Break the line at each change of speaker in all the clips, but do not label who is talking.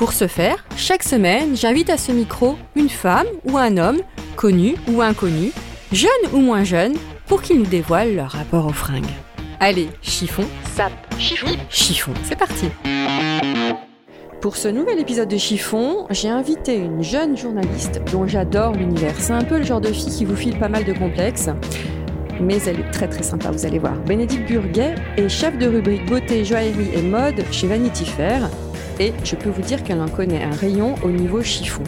Pour ce faire, chaque semaine, j'invite à ce micro une femme ou un homme, connu ou inconnu, jeune ou moins jeune, pour qu'ils nous dévoilent leur rapport aux fringues. Allez, chiffon, sap, chiffon, chiffon, c'est parti. Pour ce nouvel épisode de Chiffon, j'ai invité une jeune journaliste dont j'adore l'univers. C'est un peu le genre de fille qui vous file pas mal de complexes mais elle est très très sympa, vous allez voir. Bénédicte Burguet est chef de rubrique beauté, joaillerie et mode chez Vanity Fair et je peux vous dire qu'elle en connaît un rayon au niveau chiffon.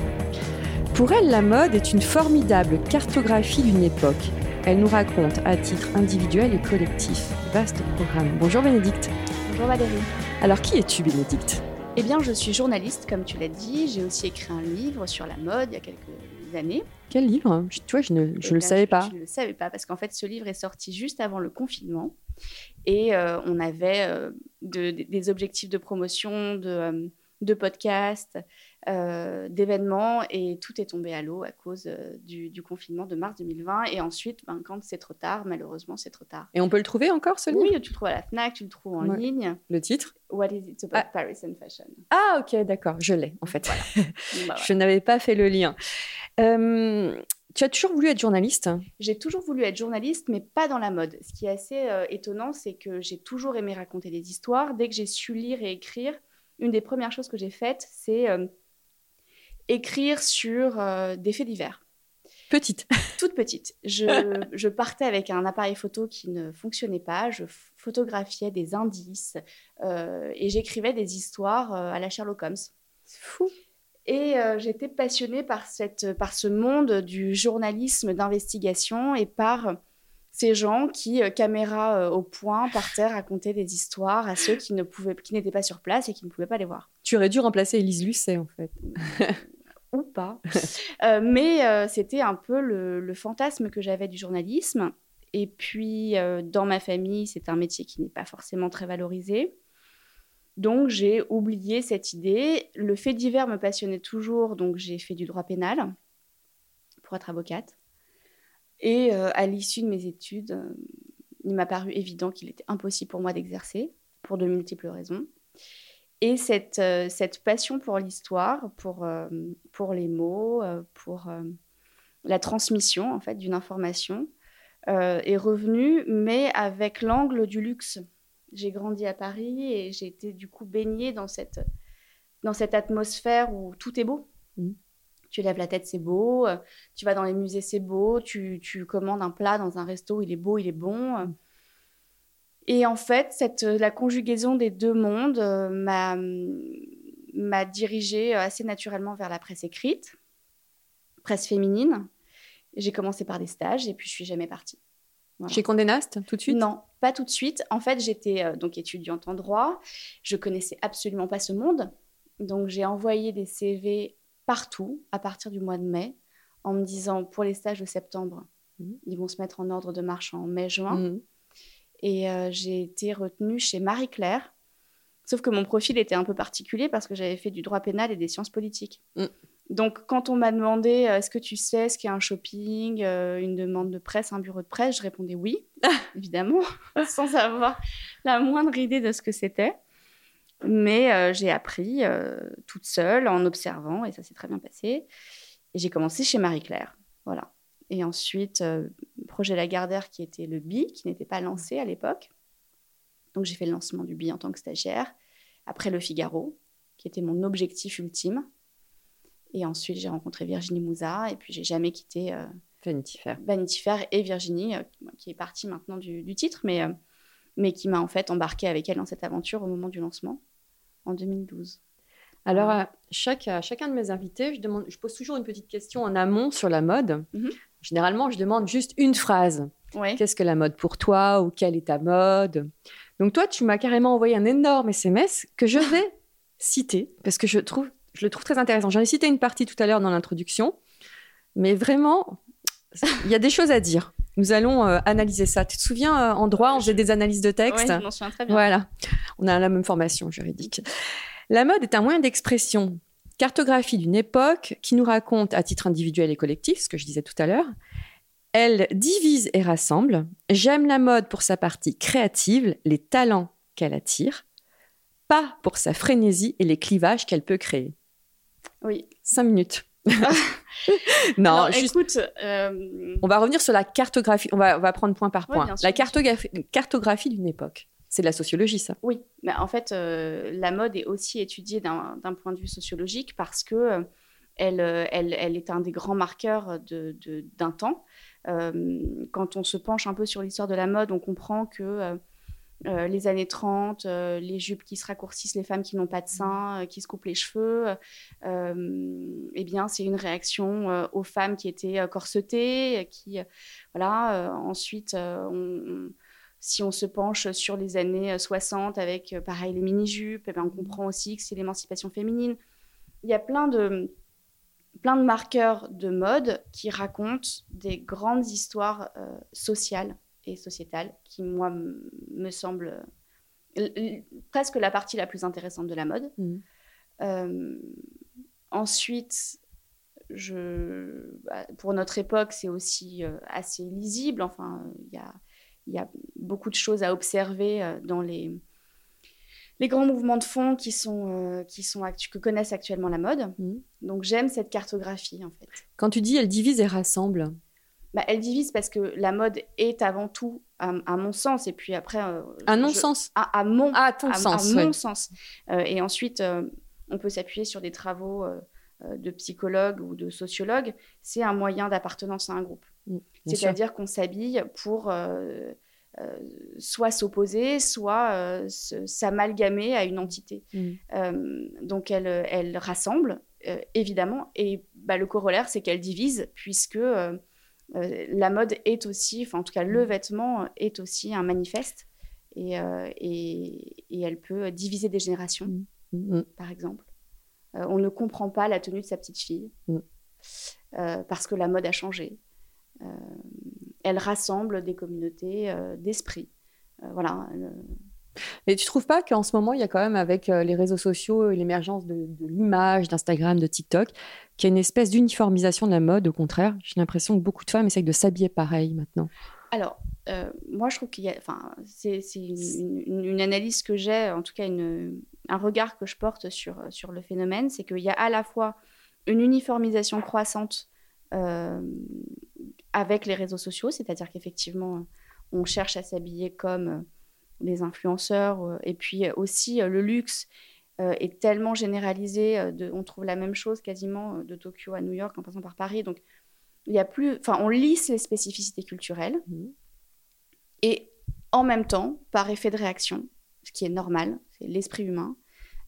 Pour elle, la mode est une formidable cartographie d'une époque. Elle nous raconte à titre individuel et collectif. Vaste programme. Bonjour Bénédicte.
Bonjour Valérie.
Alors qui es-tu Bénédicte?
Eh bien, je suis journaliste, comme tu l'as dit. J'ai aussi écrit un livre sur la mode il y a quelques années.
Quel livre? Tu vois, je ne je
Eh
le
bien,
savais pas.
Je ne le savais pas parce qu'en fait, ce livre est sorti juste avant le confinement et euh, on avait euh, de- de- des objectifs de promotion, de, euh, de podcasts, euh, d'événements et tout est tombé à l'eau à cause euh, du, du confinement de mars 2020. Et ensuite, ben, quand c'est trop tard, malheureusement, c'est trop tard.
Et on peut le trouver encore ce livre?
Oui, tu le trouves à la Fnac, tu le trouves en
Ouais.
ligne.
Le titre?
What is it about
Ah.
Paris and fashion?
Ah ok, d'accord, je l'ai en fait.
Bah,
Je n'avais pas fait le lien. Euh, tu as toujours voulu être journaliste?
J'ai toujours voulu être journaliste, mais pas dans la mode. Ce qui est assez euh, étonnant, c'est que j'ai toujours aimé raconter des histoires. Dès que j'ai su lire et écrire, une des premières choses que j'ai faites, c'est euh, écrire sur euh, des faits divers.
Petite.
Toute petite. Je, je partais avec un appareil photo qui ne fonctionnait pas. Je photographiais des indices euh, et j'écrivais des histoires à la Sherlock Holmes.
C'est fou.
Et euh, j'étais passionnée par, cette, par ce monde du journalisme d'investigation et par ces gens qui, euh, caméra euh, au point, partaient raconter des histoires à ceux qui ne pouvaient, qui n'étaient pas sur place et qui ne pouvaient pas les voir.
Tu aurais dû remplacer Élise Lucet en fait.
Ou pas. Euh, mais c'était un peu le, le fantasme que j'avais du journalisme. Et puis, dans ma famille, c'est un métier qui n'est pas forcément très valorisé. Donc, j'ai oublié cette idée. Le fait divers me passionnait toujours, donc j'ai fait du droit pénal pour être avocate. Et euh, à l'issue de mes études, euh, il m'a paru évident qu'il était impossible pour moi d'exercer, pour de multiples raisons. Et cette, euh, cette passion pour l'histoire, pour, pour les mots, pour la transmission en fait d'une information, est revenue, mais avec l'angle du luxe. J'ai grandi à Paris et j'ai été du coup baignée dans cette, dans cette atmosphère où tout est beau.
Mhm.
Tu lèves la tête, c'est beau. euh, Tu vas dans les musées, c'est beau. Tu, tu commandes un plat dans un resto, il est beau, il est bon. euh. Et en fait, cette, la conjugaison des deux mondes euh, m'a m'a dirigée assez naturellement vers la presse écrite, presse féminine. J'ai commencé par des stages et puis je suis jamais partie. Voilà.
Chez Condé Nast tout de suite?
Non, pas tout de suite. En fait, j'étais euh, donc étudiante en droit. Je connaissais absolument pas ce monde. Donc, j'ai envoyé des CV partout à partir du mois de mai en me disant pour les stages de septembre,
Mhm.
ils vont se mettre en ordre de marche en mai-juin.
Mhm.
Et euh, j'ai été retenue chez Marie-Claire. Sauf que mon profil était un peu particulier parce que j'avais fait du droit pénal et des sciences politiques.
Mm.
Donc, quand on m'a demandé euh, est-ce que tu sais ce qu'est un shopping, euh, une demande de presse, un bureau de presse, je répondais oui, évidemment, sans avoir la moindre idée de ce que c'était. Mais euh, j'ai appris euh, toute seule en observant et ça s'est très bien passé. Et j'ai commencé chez Marie-Claire. Voilà. Et ensuite, euh, projet Lagardère qui était le BI, qui n'était pas lancé à l'époque. Donc j'ai fait le lancement du BI en tant que stagiaire. Après le Figaro, qui était mon objectif ultime. Et ensuite, j'ai rencontré Virginie Mouza, et puis j'ai jamais quitté euh,
Vanity Fair.
Vanity Fair et Virginie, qui est partie maintenant du, du titre, mais, mais qui m'a en fait embarqué avec elle dans cette aventure au moment du lancement, en 2012.
Alors, à, chaque, à chacun de mes invités, je, demande, je pose toujours une petite question en amont sur la mode.
Mhm.
Généralement, je demande juste une phrase.
Ouais.
Qu'est-ce que la mode pour toi ou quelle est ta mode? Donc toi, tu m'as carrément envoyé un énorme SMS que je vais citer parce que je, trouve, je le trouve très intéressant. J'en ai cité une partie tout à l'heure dans l'introduction, mais vraiment, il y a des choses à dire. Nous allons euh, analyser ça. Tu te souviens, euh, en droit, on faisait des analyses de texte
Ouais, je m'en souviens très bien.
Voilà, on a la même formation juridique. La mode est un moyen d'expression, cartographie d'une époque qui nous raconte à titre individuel et collectif, ce que je disais tout à l'heure. Elle divise et rassemble. J'aime la mode pour sa partie créative, les talents qu'elle attire, pas pour sa frénésie et les clivages qu'elle peut créer.
Oui.
Cinq minutes. Non, juste-
écoute, euh,
on va revenir sur la cartographie. On va, on va prendre point par point. la cartographie, cartographie d'une époque. C'est de la sociologie, ça.
Oui, mais en fait, euh, la mode est aussi étudiée d'un point de vue sociologique parce que euh, elle, elle, elle est un des grands marqueurs d'un temps. Quand on se penche un peu sur l'histoire de la mode, on comprend que euh, les années 30, euh, les jupes qui se raccourcissent, les femmes qui n'ont pas de seins, euh, qui se coupent les cheveux, eh bien, c'est une réaction aux femmes qui étaient corsetées, qui, voilà. ensuite, on- on- si on se penche sur les années euh, 60 avec, pareil, les mini-jupes, eh on comprend aussi que c'est l'émancipation féminine. Il y a plein de, plein de marqueurs de mode qui racontent des grandes histoires sociales et sociétales qui, moi, me semblent euh, presque la partie la plus intéressante de la mode.
Mhm.
Euh, ensuite, je, bah, pour notre époque, c'est aussi euh, assez lisible. Enfin, il y a, il y a beaucoup de choses à observer dans les, les grands mouvements de fond qui sont, euh, qui sont actu- que connaissent actuellement la mode.
Mhm.
Donc j'aime cette cartographie en fait.
Quand tu dis elle divise et rassemble,
Bah, elle divise parce que la mode est avant tout, à, à mon sens, et puis après... euh,
un
je-
non-sens.
à, à mon,
Ah, à ton sens.
à
ouais.
mon sens. Euh, et ensuite, euh, on peut s'appuyer sur des travaux euh, euh, de psychologues ou de sociologues. C'est un moyen d'appartenance à un groupe.
Mm.
C'est-à-dire qu'on s'habille pour euh, euh, soit s'opposer, soit euh, s'amalgamer à une entité.
Mm.
Euh, donc elle, elle rassemble, euh, évidemment, et bah, le corollaire, c'est qu'elle divise, puisque euh, euh, la mode est aussi, enfin en tout cas le vêtement est aussi un manifeste, et, euh, et, et elle peut diviser des générations,
Mm, mm.
par exemple. Euh, on ne comprend pas la tenue de sa petite fille,
Mm.
parce que la mode a changé. Elle rassemble des communautés d'esprit. Voilà.
Et tu trouves pas qu'en ce moment, il y a quand même, avec euh, les réseaux sociaux et l'émergence de, l'image, d'Instagram, de TikTok, qu'il y a une espèce d'uniformisation de la mode. Au contraire, j'ai l'impression que beaucoup de femmes essayent de s'habiller pareil maintenant.
Alors, euh, moi, je trouve qu'il y a. Enfin, c'est une, analyse que j'ai, en tout cas, une, un regard que je porte sur, sur le phénomène, c'est qu'il y a à la fois une uniformisation croissante euh, avec les réseaux sociaux, c'est-à-dire qu'effectivement, on cherche à s'habiller comme les influenceurs, euh, et puis euh, aussi euh, le luxe est tellement généralisé, de, on trouve la même chose quasiment de Tokyo à New York en passant par Paris, donc il y a plus, enfin, on lisse les spécificités culturelles.
Mhm.
Et en même temps, par effet de réaction, ce qui est normal, c'est l'esprit humain,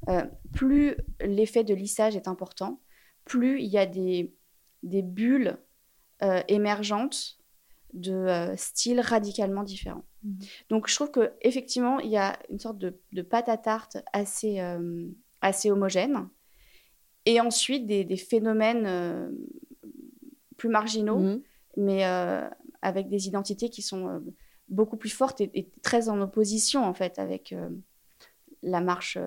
euh, plus l'effet de lissage est important, plus il y a des, des bulles euh, émergentes de euh, styles radicalement différents.
Mhm.
Donc je trouve qu'effectivement, il y a une sorte de, de pâte à tarte assez, euh, assez homogène. Et ensuite, des, des phénomènes euh, plus marginaux,
Mhm.
mais euh, avec des identités qui sont beaucoup plus fortes et, et très en opposition en fait avec la marche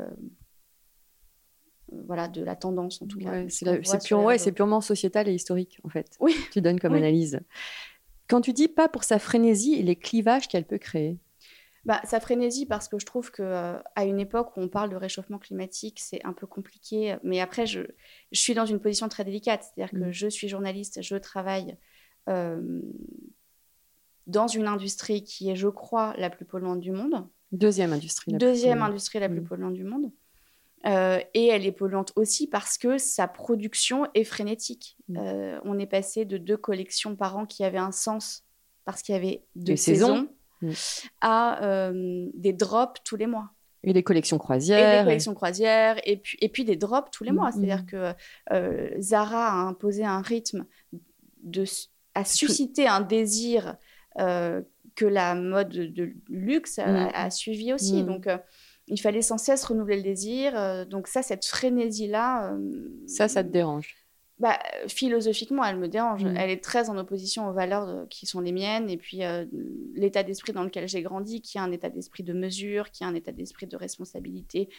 voilà de la tendance en tout cas.
Ouais, c'est
qu'on
la-
voit
c'est
sur
pure-
les
ouais, purement sociétal et historique, en fait.
Oui.
Tu donnes comme
Oui.
analyse. Quand tu dis pas pour sa frénésie et les clivages qu'elle peut créer.
Bah, sa frénésie parce que je trouve que euh, à une époque où on parle de réchauffement climatique, c'est un peu compliqué. Mais après, je, je suis dans une position très délicate, c'est-à-dire que
Mm.
je suis journaliste, je travaille euh, dans une industrie qui est, je crois, la plus polluante du monde.
Deuxième industrie. la
Deuxième industrie la plus
Mm.
polluante du monde. Euh, et elle est polluante aussi parce que sa production est frénétique.
Mm.
Euh, on est passé de deux collections par an qui avaient un sens parce qu'il y avait deux
Des saisons.
saisons,
Mm.
à euh, des drops tous les mois.
Et les collections
Et
croisières.
des collections croisières, et puis, et puis des drops tous les mois.
Mm,
C'est-à-dire que Zara a imposé un rythme, de, a suscité un désir que la mode de luxe a, a suivi aussi. Donc, il fallait sans cesse renouveler le désir. euh, donc ça, cette frénésie-là... euh,
Ça, ça te dérange?
bah, philosophiquement, elle me dérange.
Mm.
Elle est très en opposition aux valeurs de- qui sont les miennes et puis euh, l'état d'esprit dans lequel j'ai grandi, qui est un état d'esprit de mesure, qui est un état d'esprit de responsabilité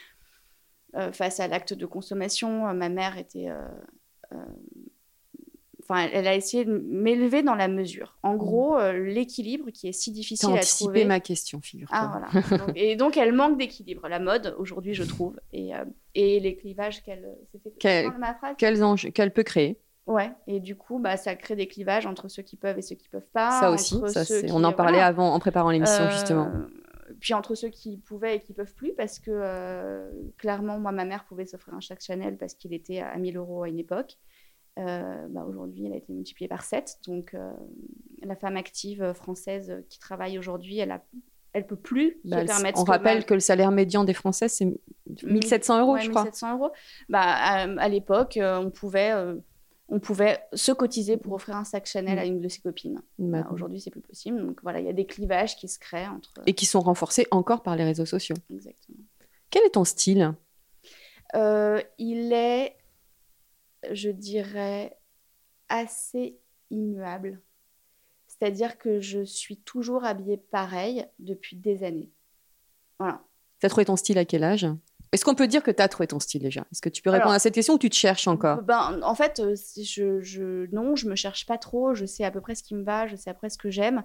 euh, face à l'acte de consommation. Euh, ma mère était. Euh, euh, Enfin, elle a essayé de m'élever dans la mesure. En gros, euh, l'équilibre qui est si difficile à trouver.
ma question, figure-toi.
Ah, voilà. Donc- et donc, elle manque d'équilibre. La mode, aujourd'hui, je trouve. Et, euh, et les clivages qu'elle.
Quels enjeux qu'elle peut créer
Ouais, et du coup, bah, ça crée des clivages entre ceux qui peuvent et ceux qui peuvent pas.
Ça aussi, ça,
qui-
on en parlait
voilà.
avant en préparant l'émission,
Euh,
justement.
Puis entre ceux qui pouvaient et qui peuvent plus, parce que euh, clairement, moi, ma mère pouvait s'offrir un sac Chanel parce qu'il était à 1000 euros à une époque. Euh, bah, Aujourd'hui, il a été multiplié par 7. Donc, euh, la femme active française qui travaille aujourd'hui, elle a, elle peut plus
Bah,
se
elle-
permettre.
on
que
rappelle que le salaire médian des Français, c'est 1700 euros,
Ouais,
je crois.
1700 euros. Bah, à, à l'époque, euh, on pouvait, euh, on pouvait se cotiser pour offrir un sac Chanel
Mm.
à une de ses copines.
Bah,
Bah, Aujourd'hui, c'est plus possible. Donc voilà, il y a des clivages qui se créent entre.
Et qui sont renforcés encore par les réseaux sociaux.
Exactement.
Quel est ton style?
Euh, il est, je dirais, assez immuable. C'est-à-dire que je suis toujours habillée pareil depuis des années. Voilà.
T'as trouvé ton style à quel âge? Est-ce qu'on peut dire que t'as trouvé ton style déjà? Est-ce que tu peux répondre
Alors-
à cette question ou tu te cherches encore?
Ben, en fait, euh, je, je, non, je me cherche pas trop. Je sais à peu près ce qui me va, je sais à peu près ce que j'aime.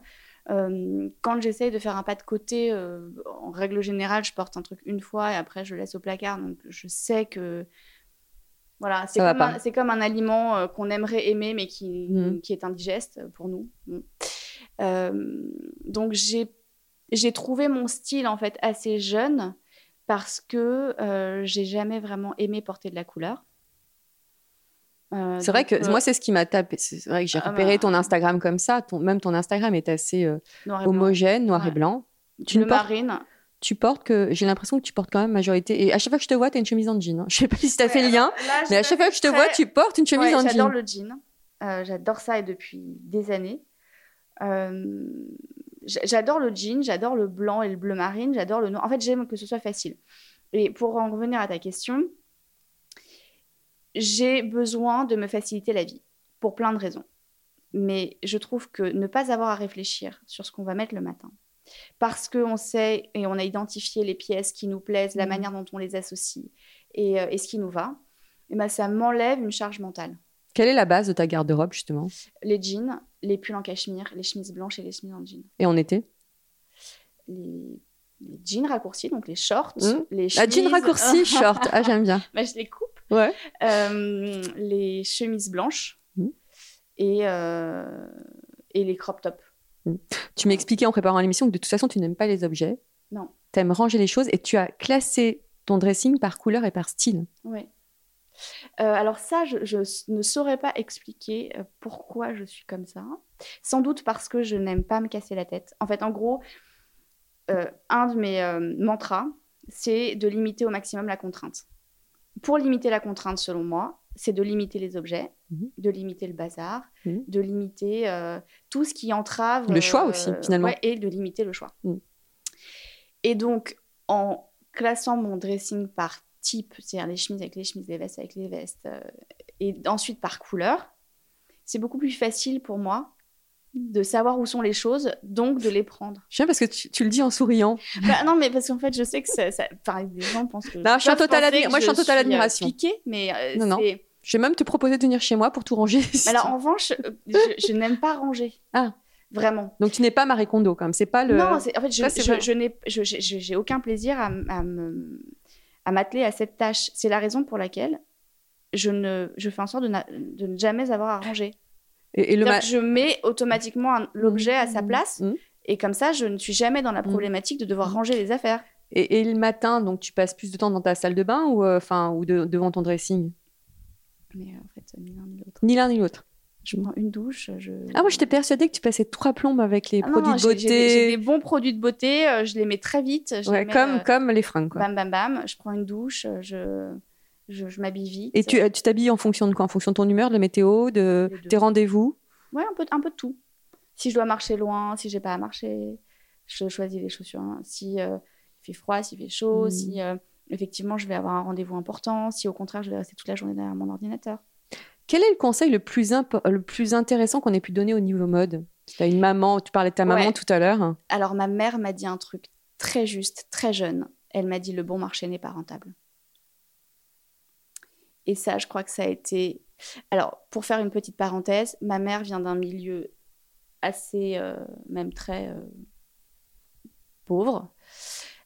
Euh, quand j'essaye de faire un pas de côté, euh, en règle générale, je porte un truc une fois et après je laisse au placard. Donc je sais que. Voilà, c'est comme, un- c'est comme un aliment euh, qu'on aimerait aimer mais qui,
Mhm.
qui est indigeste pour nous. Mm. Euh, donc j'ai trouvé mon style en fait assez jeune parce que euh, j'ai jamais vraiment aimé porter de la couleur.
C'est vrai que moi, c'est ce qui m'a tapé. C'est vrai que j'ai
Ah
repéré
bah.
ton Instagram comme ça. Ton, même ton Instagram est assez
noir
homogène, noir et blanc. Tu ne portes-. Tu portes que. J'ai l'impression que tu portes quand même majorité. Et à chaque fois que je te vois, tu as une chemise en jean. hein. Je sais pas si tu as fait le lien,
là,
mais à chaque fois que je te vois, tu portes une chemise
Ouais,
en
J'adore
jean.
le jean. Euh, j'adore ça et depuis des années. Euh, j'adore le jean, j'adore le blanc et le bleu marine, j'adore le noir. En fait, j'aime que ce soit facile. Et pour en revenir à ta question, j'ai besoin de me faciliter la vie pour plein de raisons. Mais je trouve que ne pas avoir à réfléchir sur ce qu'on va mettre le matin, parce qu'on sait et on a identifié les pièces qui nous plaisent, la
Mhm.
manière dont on les associe et, euh, et ce qui nous va, eh ben, ça m'enlève une charge mentale.
Quelle est la base de ta garde-robe, justement?
Les jeans, les pulls en cachemire, les chemises blanches et les chemises en jean.
Et en été
Les, les jeans raccourcis, donc les shorts,
Mhm.
les chemises-
raccourci, short. Ah, j'aime bien.
Bah, je les coupe.
Ouais.
Euh, les chemises blanches
Mhm.
et, euh, et les crop tops.
Tu m'expliquais en préparant l'émission que de toute façon, tu n'aimes pas les objets.
Non.
Tu aimes ranger les choses et tu as classé ton dressing par couleur et par style.
Ouais. Euh, alors ça, je, ne saurais pas expliquer euh, pourquoi je suis comme ça. Sans doute parce que je n'aime pas me casser la tête. En fait, en gros, euh, un de mes euh, mantras, c'est de limiter au maximum la contrainte. Pour limiter la contrainte, selon moi, c'est de limiter les objets,
Mhm.
de limiter le bazar,
Mhm.
de limiter euh, tout ce qui entrave.
Le choix aussi, finalement.
ouais, et de limiter le choix.
Mhm.
Et donc, en classant mon dressing par type, c'est-à-dire les chemises avec les chemises, les vestes avec les vestes, euh, et ensuite par couleur, c'est beaucoup plus facile pour moi de savoir où sont les choses, donc de les prendre.
J'aime parce que tu, tu le dis en souriant.
Bah, non, mais parce qu'en fait, je sais que ça, ça- enfin, des gens pensent que.
Non, je suis en totale admi- moi, je suis en totale
euh,
admiration.
piquée, mais euh,
Non, non. Je vais même te proposer de venir chez moi pour tout ranger.
Alors, en revanche, euh, je, je n'aime pas ranger.
Ah.
Vraiment.
Donc tu n'es pas Marie Kondo quand même. C'est pas le.
Non, en fait, je, n'ai, j'ai aucun plaisir à, à me, à m'atteler à cette tâche. C'est la raison pour laquelle je ne, je fais en sorte de, na- de ne jamais avoir à ranger.
Et, et le ma-
je mets automatiquement l'objet à sa place,
Mhm.
et comme ça, je ne suis jamais dans la
Mhm.
problématique de devoir ranger les affaires.
Et, et le matin, donc tu passes plus de temps dans ta salle de bain ou, euh, enfin, ou de- devant ton dressing?
Mais euh, en fait, ni l'un ni l'autre.
Ni l'un ni l'autre.
Je prends une douche. Je...
Ah, moi, j'étais persuadée que tu passais trois plombes avec les
Ah
produits
non,
de beauté.
J'ai des, bons produits de beauté, euh, je les mets très vite. Je
Ouais,
les mets,
comme,
euh,
comme les fringues, quoi.
Bam, bam, bam. Je prends une douche, euh, je, je, je m'habille vite.
Et tu euh, tu t'habilles en fonction de quoi? En fonction de ton humeur, de la météo, de tes rendez-vous?
Ouais, un peu, un peu de tout. Si je dois marcher loin, si j'ai pas à marcher, je choisis les chaussures. hein. Si euh, il fait froid, s'il fait chaud,
Mhm.
si euh, effectivement je vais avoir un rendez-vous important, si au contraire je vais rester toute la journée derrière mon ordinateur.
Quel est le conseil le plus, le plus intéressant qu'on ait pu donner au niveau mode? Tu as une maman, tu parlais de ta maman
Ouais.
tout à l'heure.
Alors ma mère m'a dit un truc très juste, très jeune. Elle m'a dit le bon marché n'est pas rentable. Et ça, je crois que ça a été. Alors, pour faire une petite parenthèse, ma mère vient d'un milieu assez, euh, même très euh, pauvre,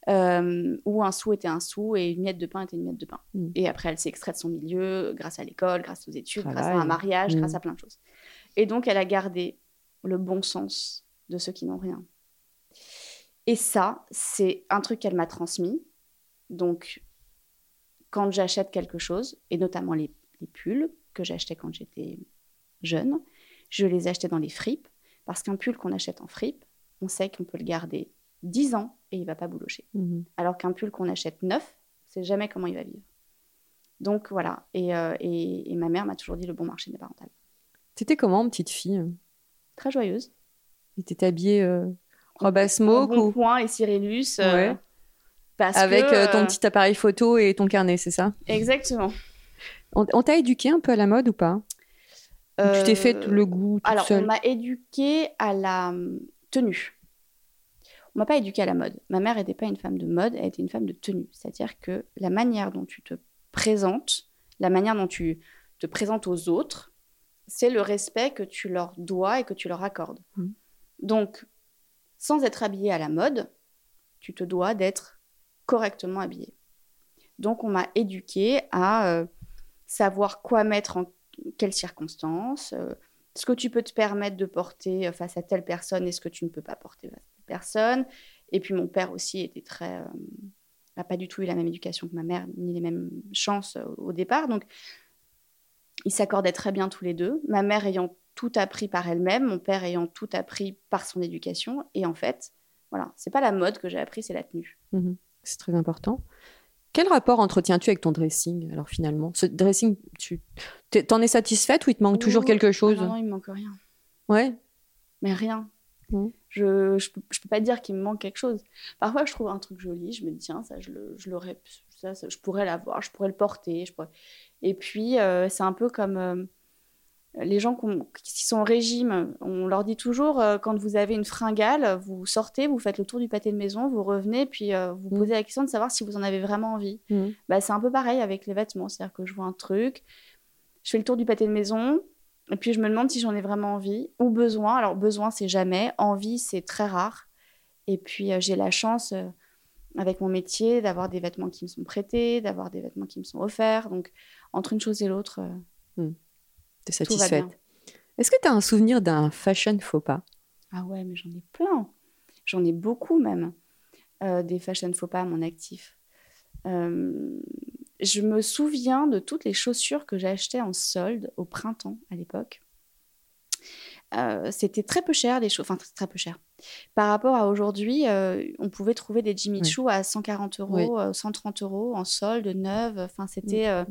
euh, où un sou était un sou et une miette de pain était une miette de pain.
Mm.
Et après, elle s'est extraite de son milieu grâce à l'école, grâce aux études, grâce à un mariage,
Mm.
grâce à plein de choses. Et donc, elle a gardé le bon sens de ceux qui n'ont rien. Et ça, c'est un truc qu'elle m'a transmis. Donc, quand j'achète quelque chose, et notamment les, les pulls que j'achetais quand j'étais jeune, je les achetais dans les fripes, parce qu'un pull qu'on achète en fripe, on sait qu'on peut le garder 10 ans et il va pas boulocher.
Mhm.
Alors qu'un pull qu'on achète neuf, c'est jamais comment il va vivre. Donc voilà, et, euh, et- et ma mère m'a toujours dit le bon marché n'est pas rentable.
T'étais comment, petite fille?
Très joyeuse.
Tu étais habillée euh, robe à smoke
bon
ou
point et Cyrillus. euh,
Ouais.
parce
avec
que,
euh, ton petit appareil photo et ton carnet, c'est ça?
Exactement.
On, on t'a éduqué un peu à la mode ou pas? Tu t'es fait le goût toute
Alors,
seule?
on m'a éduquée à la hum, tenue. On m'a pas éduquée à la mode. Ma mère n'était pas une femme de mode, elle était une femme de tenue. C'est-à-dire que la manière dont tu te présentes, la manière dont tu te présentes aux autres, c'est le respect que tu leur dois et que tu leur accordes.
Mhm.
Donc, sans être habillée à la mode, tu te dois d'être correctement habillée. Donc, on m'a éduquée à euh, savoir quoi mettre en quelles circonstances, euh, ce que tu peux te permettre de porter euh, face à telle personne et ce que tu ne peux pas porter personne. Et puis mon père aussi était très... euh, n'a pas du tout eu la même éducation que ma mère, ni les mêmes chances euh, au départ. Donc, ils s'accordaient très bien tous les deux. Ma mère ayant tout appris par elle-même, mon père ayant tout appris par son éducation. Et en fait, voilà, c'est pas la mode que j'ai appris, c'est la tenue.
Mhm. C'est très important. Quel rapport entretiens-tu avec ton dressing Alors finalement, ce dressing, tu t'en es satisfaite ou il te manque toujours quelque chose?
non, non, il me manque rien.
Ouais.
mais rien.
Mhm.
Je, je, peux- je peux pas dire qu'il me manque quelque chose. Parfois, je trouve un truc joli, je me dis, tiens, ça, je, le, je l'aurais, ça, ça, je pourrais l'avoir, je pourrais le porter. Je pourrais... Et puis, euh, c'est un peu comme euh, les gens qui sont au régime. On leur dit toujours, euh, quand vous avez une fringale, vous sortez, vous faites le tour du pâté de maison, vous revenez, puis vous
Mhm.
posez la question de savoir si vous en avez vraiment envie.
Mhm.
Bah, c'est un peu pareil avec les vêtements. C'est-à-dire que je vois un truc, je fais le tour du pâté de maison, et puis je me demande si j'en ai vraiment envie ou besoin. Alors, besoin, c'est jamais. Envie, c'est très rare. Et puis, euh, j'ai la chance, euh, avec mon métier, d'avoir des vêtements qui me sont prêtés, d'avoir des vêtements qui me sont offerts. Donc, entre une chose et l'autre, euh,
T'es
bien.
satisfaite. Est-ce que tu as un souvenir d'un fashion faux pas?
Ah ouais, mais j'en ai plein. J'en ai beaucoup même. Euh, des fashion faux pas à mon actif. Je me souviens de toutes les chaussures que j'ai achetées en solde au printemps à l'époque. Euh, C'était très peu cher, les chaussures. Enfin, très, très peu cher. Par rapport à aujourd'hui, euh, on pouvait trouver des Jimmy
Oui.
Choo à 140 euros,
Oui.
euh, 130 euros en solde, neuve. Enfin, c'était. euh,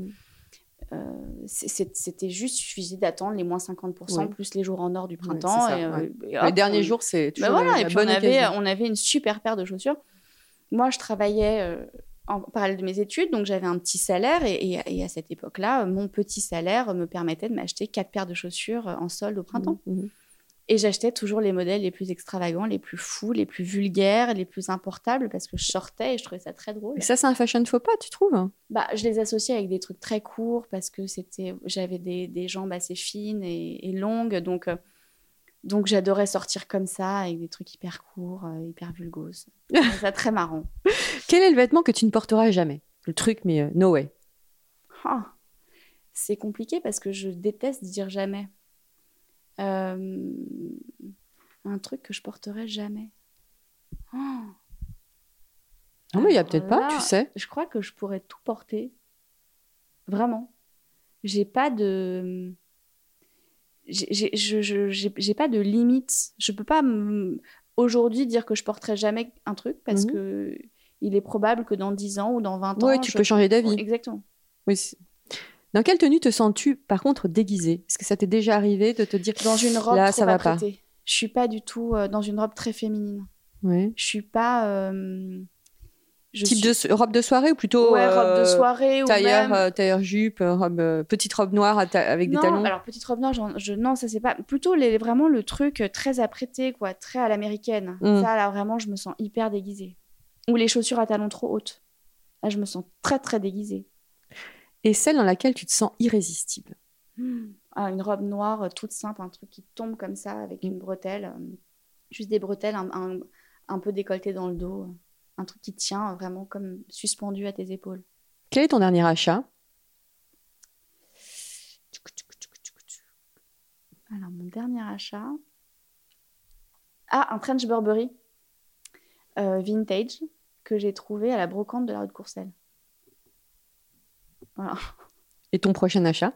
C'était juste, il suffisait d'attendre les moins 50%
Oui.
plus les jours en or du printemps.
ça,
et,
ouais.
et
Le
hop,
dernier
on-
jour, c'est toujours
voilà,
la
et puis
bonne
on avait,
occasion.
on avait une super paire de chaussures. Moi, je travaillais en parallèle de mes études, donc j'avais un petit salaire. Et, et- et à cette époque-là, mon petit salaire me permettait de m'acheter quatre paires de chaussures euh, en solde au printemps.
Mhm.
Et j'achetais toujours les modèles les plus extravagants, les plus fous, les plus vulgaires, les plus importables, parce que je sortais et je trouvais ça très drôle.
Et ça, c'est un fashion faux pas, tu trouves?
Bah, je les associais avec des trucs très courts parce que c'était, j'avais des, des jambes assez fines et, et longues, donc, euh, donc j'adorais sortir comme ça avec des trucs hyper courts, euh, hyper vulgos. Je trouvais ça très marrant.
Quel est le vêtement que tu ne porteras jamais? Le truc, mais euh, no way.
Ah, c'est compliqué parce que je déteste dire jamais. Euh, un truc que je porterai jamais. Ah.
Non, mais il y a peut-être pas, tu sais.
Je crois que je pourrais tout porter. Vraiment. J'ai pas de. J'ai- pas de limite. Je peux pas aujourd'hui dire que je porterai jamais un truc parce
Mhm.
que il est probable que dans 10 ans ou dans 20 ans.
Ouais, tu
je-
peux changer d'avis.
Exactement.
Oui, Dans quelle tenue te sens-tu, par contre, déguisée? Est-ce que ça t'est déjà arrivé de te dire
Dans une robe
Là,
trop
ça va pas.
Je suis pas du tout euh, dans une robe très féminine.
Ouais.
Je suis pas. euh, je
Type
suis-
de robe de soirée ou plutôt
Ouais, robe de
euh,
soirée ou
tailleur,
même.
euh, tailleur jupe, euh, robe, petite robe noire avec des talons?
alors petite robe noire, je, non, ça c'est pas. Plutôt les, vraiment le truc très apprêté, quoi, très à l'américaine.
Mm.
Ça, là, vraiment, je me sens hyper déguisée. Ou les chaussures à talons trop hautes. Là, je me sens très, très déguisée.
Et celle dans laquelle tu te sens irrésistible?
Ah, une robe noire toute simple, un truc qui tombe comme ça avec
Mm.
une bretelle. juste des bretelles un, un- un peu décolletées dans le dos. Un truc qui tient vraiment comme suspendu à tes épaules.
Quel est ton dernier achat?
Alors, mon dernier achat. Ah, un trench Burberry euh, vintage que j'ai trouvé à la brocante de la rue de Courcelles. Voilà.
Et ton prochain achat?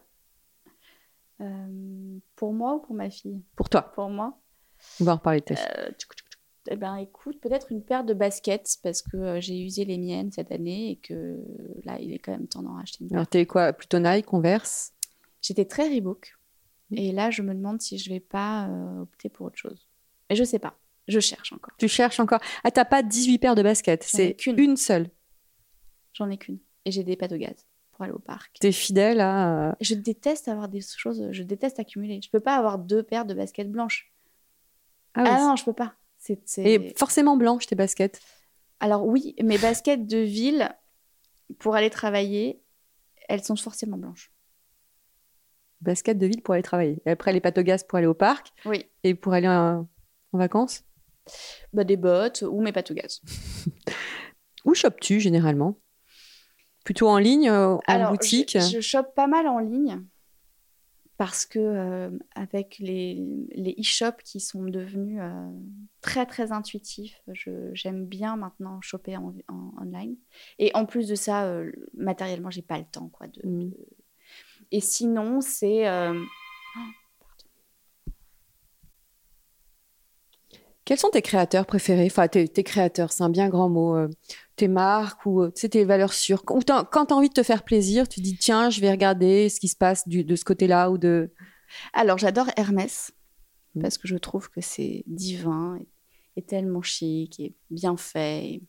Euh, pour moi ou pour ma fille?
Pour toi
Pour moi
On va en reparler de ta fille.
Euh. Eh ben, écoute, peut-être une paire de baskets parce que euh, j'ai usé les miennes cette année et que là, il est quand même temps d'en racheter une.
Alors, t'es quoi Plutôt Nike, Converse?
J'étais très Reebok et là, je me demande si je vais pas euh, opter pour autre chose. Et je sais pas. Je cherche encore.
Tu cherches encore Ah, t'as pas 18 paires de baskets, c'est
qu'une.
une seule.
J'en ai qu'une. Et j'ai des pattes de gaz pour aller au parc.
T'es fidèle à. euh,
Je déteste avoir des choses, je déteste accumuler. Je peux pas avoir deux paires de baskets blanches.
Ah,
Ah,
oui.
non, je peux pas.
Et forcément blanches, tes baskets.
Alors oui, mes baskets de ville pour aller travailler, elles sont forcément blanches.
Baskets de ville pour aller travailler. Et après, les gaz pour aller au parc
Oui.
et pour aller en, en vacances.
Bah, des bottes ou mes gaz.
Où chopes-tu généralement? Plutôt en ligne, euh, en
Alors,
boutique?
je, je chope pas mal en ligne parce que euh, avec les, les e-shops qui sont devenus euh, très très intuitifs, j'aime bien maintenant choper en, en- online. Et en plus de ça, euh, matériellement, j'ai pas le temps quoi. De,
Mm.
de- Et sinon, c'est
Quels sont tes créateurs préférés? Enfin, tes, tes créateurs, c'est un bien grand mot. euh, tes marques ou euh, tes valeurs sûres. Quand tu as envie de te faire plaisir, tu dis tiens, je vais regarder ce qui se passe du- de ce côté-là ou de.
Alors, j'adore Hermès
Mm.
parce que je trouve que c'est divin et, et tellement chic et bien fait. Et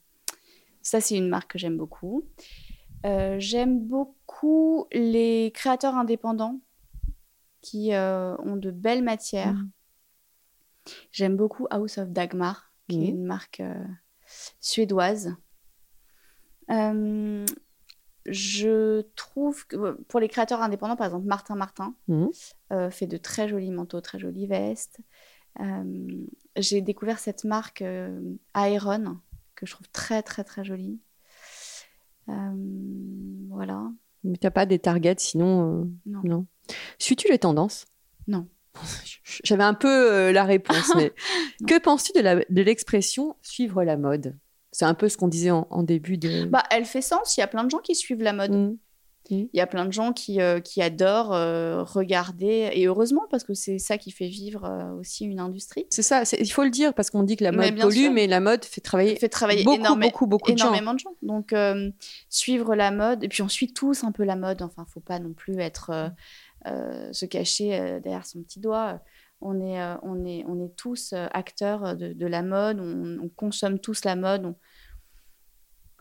Ça, c'est une marque que j'aime beaucoup. Euh, j'aime beaucoup les créateurs indépendants qui euh, ont de belles matières.
Mm.
J'aime beaucoup House of Dagmar, qui est une marque euh, suédoise. Euh, je trouve que pour les créateurs indépendants, par exemple Martin Martin, euh, fait de très jolis manteaux, très jolies vestes. Euh, J'ai découvert cette marque euh, Aeron que je trouve très très très jolie. Euh, voilà.
Mais t'as pas des targets sinon. euh,
Non.
non. Suis-tu les tendances?
Non.
J'avais un peu euh, la réponse, mais que penses-tu de l'expression suivre la mode C'est un peu ce qu'on disait en, en début de.
Bah, elle fait sens. Il y a plein de gens qui suivent la mode.
Mm.
Il y a plein de gens qui, euh, qui adorent euh, regarder, et heureusement, parce que c'est ça qui fait vivre euh, aussi une industrie.
C'est ça, il faut le dire parce qu'on dit que la mode pollue,
sûr.
mais la mode fait travailler,
fait travailler
beaucoup,
énorme-
beaucoup, beaucoup de gens.
énormément de gens. Donc, suivre la mode, et puis on suit tous un peu la mode. Enfin, faut pas non plus être se cacher euh, derrière son petit doigt. On est, euh, on est, on est tous euh, acteurs de, de la mode. On, on consomme tous la mode. On-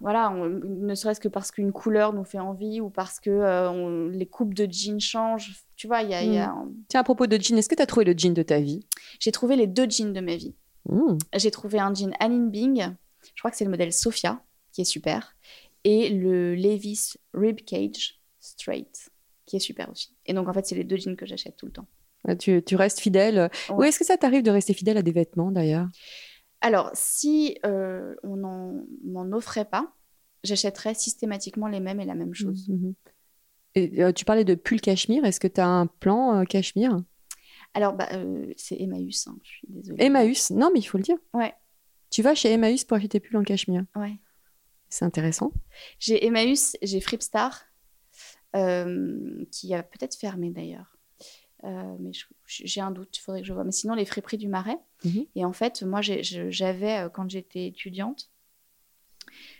Voilà, on- ne serait-ce que parce qu'une couleur nous fait envie ou parce que euh, on- les coupes de jeans changent. Tu vois, il y a, y a-
Tiens, à propos de jean, est-ce que tu as trouvé le jean de ta vie?
J'ai trouvé les deux jeans de ma vie.
Mm.
J'ai trouvé un jean Anine Bing, je crois que c'est le modèle Sophia, qui est super, et le Levi's Rib Cage Straight, qui est super aussi. Et donc en fait, c'est les deux jeans que j'achète tout le temps.
Ah, Tu, tu restes fidèle.
Ouais.
Ou est-ce que ça t'arrive de rester fidèle à des vêtements d'ailleurs?
Alors, si euh, on n'en m'en offrait pas, j'achèterais systématiquement les mêmes et la même chose.
Mhm. Et euh, tu parlais de pull cachemire. Est-ce que tu as un plan euh, cachemire?
Alors, bah, euh, c'est Emmaüs, hein, je suis désolée.
Emmaüs? Non, mais il faut le dire.
Ouais,
Tu vas chez Emmaüs pour acheter tes pulls en cachemire?
ouais.
C'est intéressant.
J'ai Emmaüs, j'ai Fripstar, qui a peut-être fermé d'ailleurs. Euh, mais j'ai un doute, il faudrait que je vois. Mais sinon, les friperies du Marais.
Mhm.
Et en fait, moi, j'avais, euh, quand j'étais étudiante,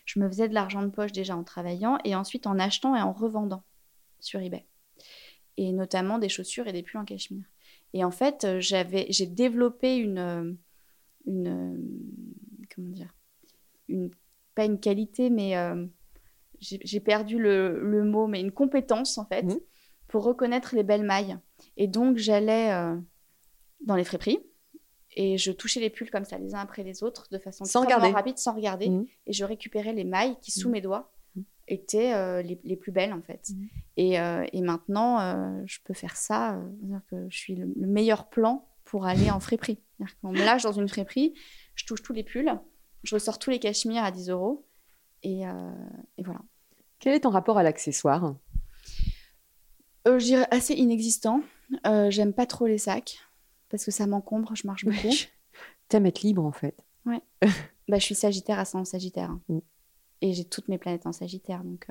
je me faisais de l'argent de poche déjà en travaillant et ensuite en achetant et en revendant sur eBay. Et notamment des chaussures et des pulls en cachemire. Et en fait, euh, j'avais, j'ai développé une, euh, une, euh, comment dire, une, pas une qualité, mais euh, j'ai perdu le, le mot, mais une compétence en fait,
Mhm.
pour reconnaître les belles mailles. Et donc, j'allais euh, dans les friperies et je touchais les pulls comme ça, les uns après les autres, de façon
Sans regarder.
rapide, sans regarder.
Mhm.
Et je récupérais les mailles qui, sous
Mhm.
mes doigts, étaient euh, les, les plus belles en fait. Et, euh, et maintenant, je peux faire ça. c'est-à-dire que je suis le, le meilleur plan pour aller en friperie. Qu'on me lâche dans une friperie, je touche tous les pulls, je ressors tous les cachemires à 10 euros. Et, euh, et voilà.
Quel est ton rapport à l'accessoire?
Euh, je dirais assez inexistant. Euh, J'aime pas trop les sacs parce que ça m'encombre, je marche beaucoup.
T'aimes être libre en fait.
Bah, je suis Sagittaire ascendant Sagittaire. hein.
Mm.
Et j'ai toutes mes planètes en Sagittaire. Donc,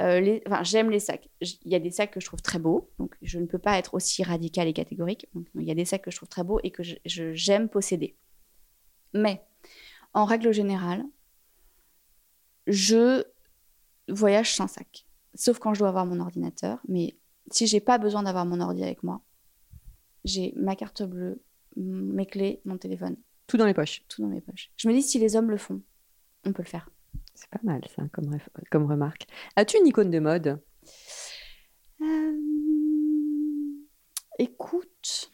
euh, les- enfin, j'aime les sacs. Il y a des sacs que je trouve très beaux. Donc, je ne peux pas être aussi radicale et catégorique. Il y a des sacs que je trouve très beaux et que j'aime posséder. Mais, en règle générale, je voyage sans sac. Sauf quand je dois avoir mon ordinateur. Mais si j'ai pas besoin d'avoir mon ordi avec moi, j'ai ma carte bleue, mes clés, mon téléphone
Tout dans les poches.
tout dans mes poches. Je me dis, si les hommes le font, on peut le faire.
C'est pas mal ça comme, comme remarque. As-tu une icône de mode?
Euh, Écoute.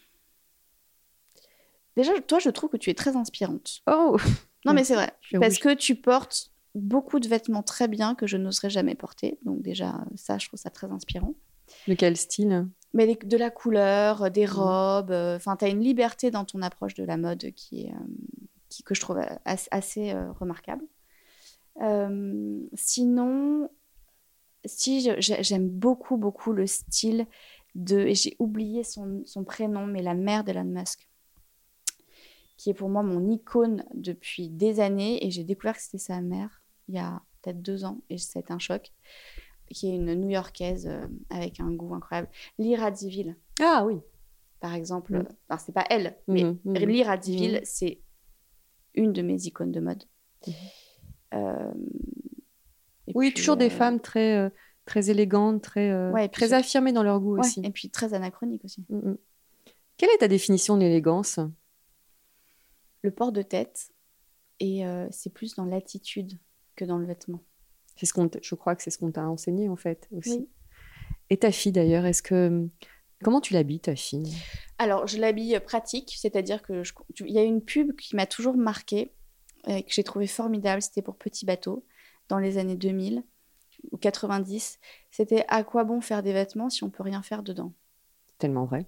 Déjà, toi, je trouve que tu es très inspirante.
Oh
Non, mais c'est vrai. Parce
rouge.
que tu portes beaucoup de vêtements très bien que je n'oserais jamais porter. Donc, déjà, ça, je trouve ça très inspirant.
De quel style?
Mais les- de la couleur, des
Mhm.
robes. euh, Enfin, tu as une liberté dans ton approche de la mode qui est, euh, qui, que je trouve assez, assez, euh, remarquable. Sinon, si j'aime beaucoup, beaucoup le style de. J'ai oublié son, son prénom, mais la mère d'Elon Musk, qui est pour moi mon icône depuis des années. Et j'ai découvert que c'était sa mère il y a peut-être deux ans, et ça a été un choc. Qui est une New-Yorkaise euh, avec un goût incroyable. Lyra Diville,
Ah oui.
par exemple.
Mm.
euh, Alors, c'est pas elle, mais
Mhm, mhm.
Lyra Diville,
Mhm.
c'est une de mes icônes de mode.
Mhm.
Euh,
Oui,
puis,
toujours des femmes très, très élégantes, très,
Ouais,
très affirmées dans leur goût
ouais,
aussi.
et puis très anachronique aussi.
Quelle est ta définition de l'élégance?
Le port de tête, et euh, c'est plus dans l'attitude que dans le vêtement.
C'est ce qu'on, je crois que c'est ce qu'on t'a enseigné en fait aussi.
Oui.
Et ta fille d'ailleurs, est-ce que comment tu l'habilles ta fille?
Alors, je l'habille pratique, c'est-à-dire que je- il y a une pub qui m'a toujours marquée, euh, que j'ai trouvé formidable, c'était pour Petit Bateau, dans les années 2000 ou 90. C'était à quoi bon faire des vêtements si on peut rien faire dedans?
Tellement vrai.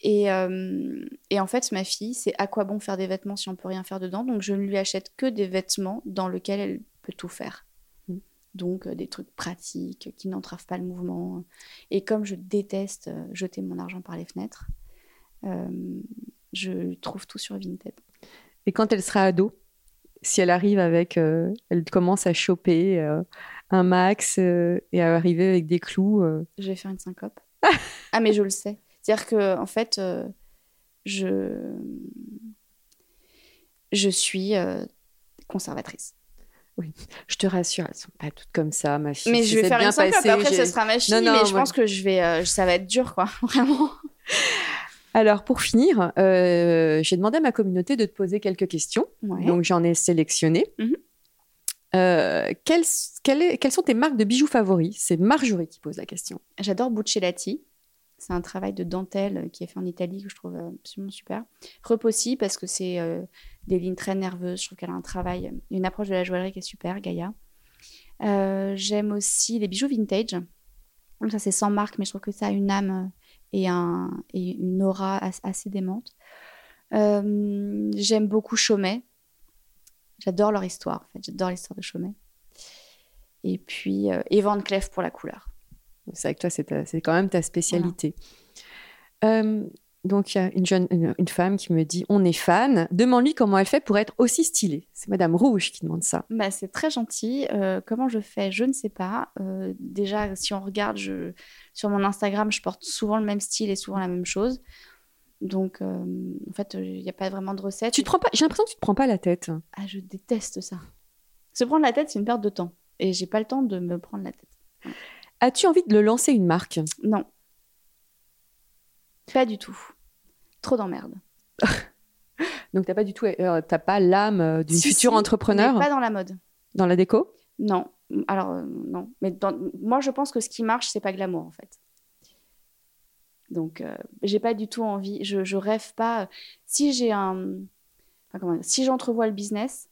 Et, euh, et en fait, ma fille, c'est à quoi bon faire des vêtements si on peut rien faire dedans Donc, je ne lui achète que des vêtements dans lesquels elle peut tout faire.
Mm.
Donc, euh, des trucs pratiques qui n'entravent pas le mouvement. Et comme je déteste euh, jeter mon argent par les fenêtres, je trouve tout sur Vinted.
Et quand elle sera ado, si elle arrive avec, elle commence à choper un max et à arriver avec des clous.
Je vais faire une syncope. ah, mais je le sais. C'est-à-dire que, en fait, euh, je, je suis euh, conservatrice.
je te rassure, elles sont pas toutes comme ça, ma fille.
Mais je vais faire
bien
une syncope.
passé,
Après, ce sera ma fille,
Non, non,
mais je pense que je vais, euh, ça va être dur, quoi. Vraiment.
Alors pour finir, j'ai demandé à ma communauté de te poser quelques questions.
Ouais.
Donc j'en ai sélectionné.
Mhm.
Euh, quelles, sont tes marques de bijoux favoris? C'est Marjorie qui pose la question.
J'adore Buccellati. C'est un travail de dentelle qui est fait en Italie que je trouve absolument super. Repossi parce que c'est euh, des lignes très nerveuses. Je trouve qu'elle a un travail, une approche de la joaillerie qui est super, Gaïa. Euh, J'aime aussi les bijoux vintage. Donc ça c'est sans marque, mais je trouve que ça a une âme et, et une aura as- assez démente. Euh, J'aime beaucoup Chaumet. J'adore leur histoire, en fait. J'adore l'histoire de Chaumet. Et puis, euh, et Van Cleef pour la couleur.
C'est avec toi, c'est quand même ta spécialité. Euh, Donc, il y a une jeune, une, une femme qui me dit On est fan. Demande-lui comment elle fait pour être aussi stylée. C'est Madame Rouge qui demande ça.
Bah, c'est très gentil. Euh, comment je fais? Je ne sais pas. Euh, déjà, si on regarde je... sur mon Instagram, je porte souvent le même style et souvent la même chose. Donc, euh, en fait, il n'y a pas vraiment de recette.
Tu te prends pas J'ai l'impression que tu te prends pas la tête.
Ah, je déteste ça. Se prendre la tête, c'est une perte de temps. Et j'ai pas le temps de me prendre la tête.
As-tu envie de le lancer une marque?
Non. Pas du tout. Trop d'emmerde.
Donc, t'as pas du tout, euh, t'as pas l'âme euh, d'une
Si,
future
si,
entrepreneur
mais pas dans la mode.
dans la déco?
Non. Alors, euh, non. Mais dans- moi, je pense que ce qui marche, c'est pas glamour, en fait. Donc, euh, j'ai pas du tout envie. Je, je rêve pas. Si j'ai un. enfin, comment dire, si j'entrevois le business,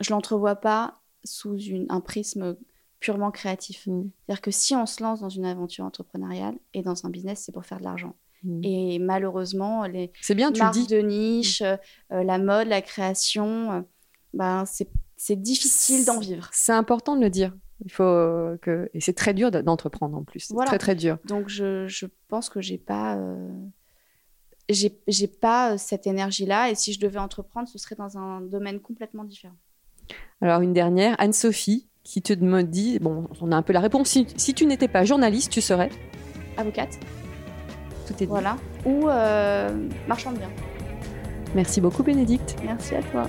je l'entrevois pas sous une, un prisme purement créatif.
Mm.
C'est-à-dire que si on se lance dans une aventure entrepreneuriale et dans un business, c'est pour faire de l'argent.
Mm.
Et malheureusement, les,
C'est bien, tu le
marques
dis.
de niche, euh, la mode, la création, euh, ben c'est difficile d'en vivre.
C'est important de le dire. Il faut euh, que et c'est très dur d'entreprendre en plus. C'est
Voilà.
très très dur.
Donc je, je pense que j'ai pas euh, j'ai pas euh, cette énergie-là et si je devais entreprendre, ce serait dans un domaine complètement différent.
Alors une dernière, Anne-Sophie, qui te me dit bon, on a un peu la réponse. Si, si tu n'étais pas journaliste, tu serais.
Avocate,
Tout est dit.
voilà, ou euh, marchand de biens.
Merci beaucoup, Bénédicte.
Merci à toi.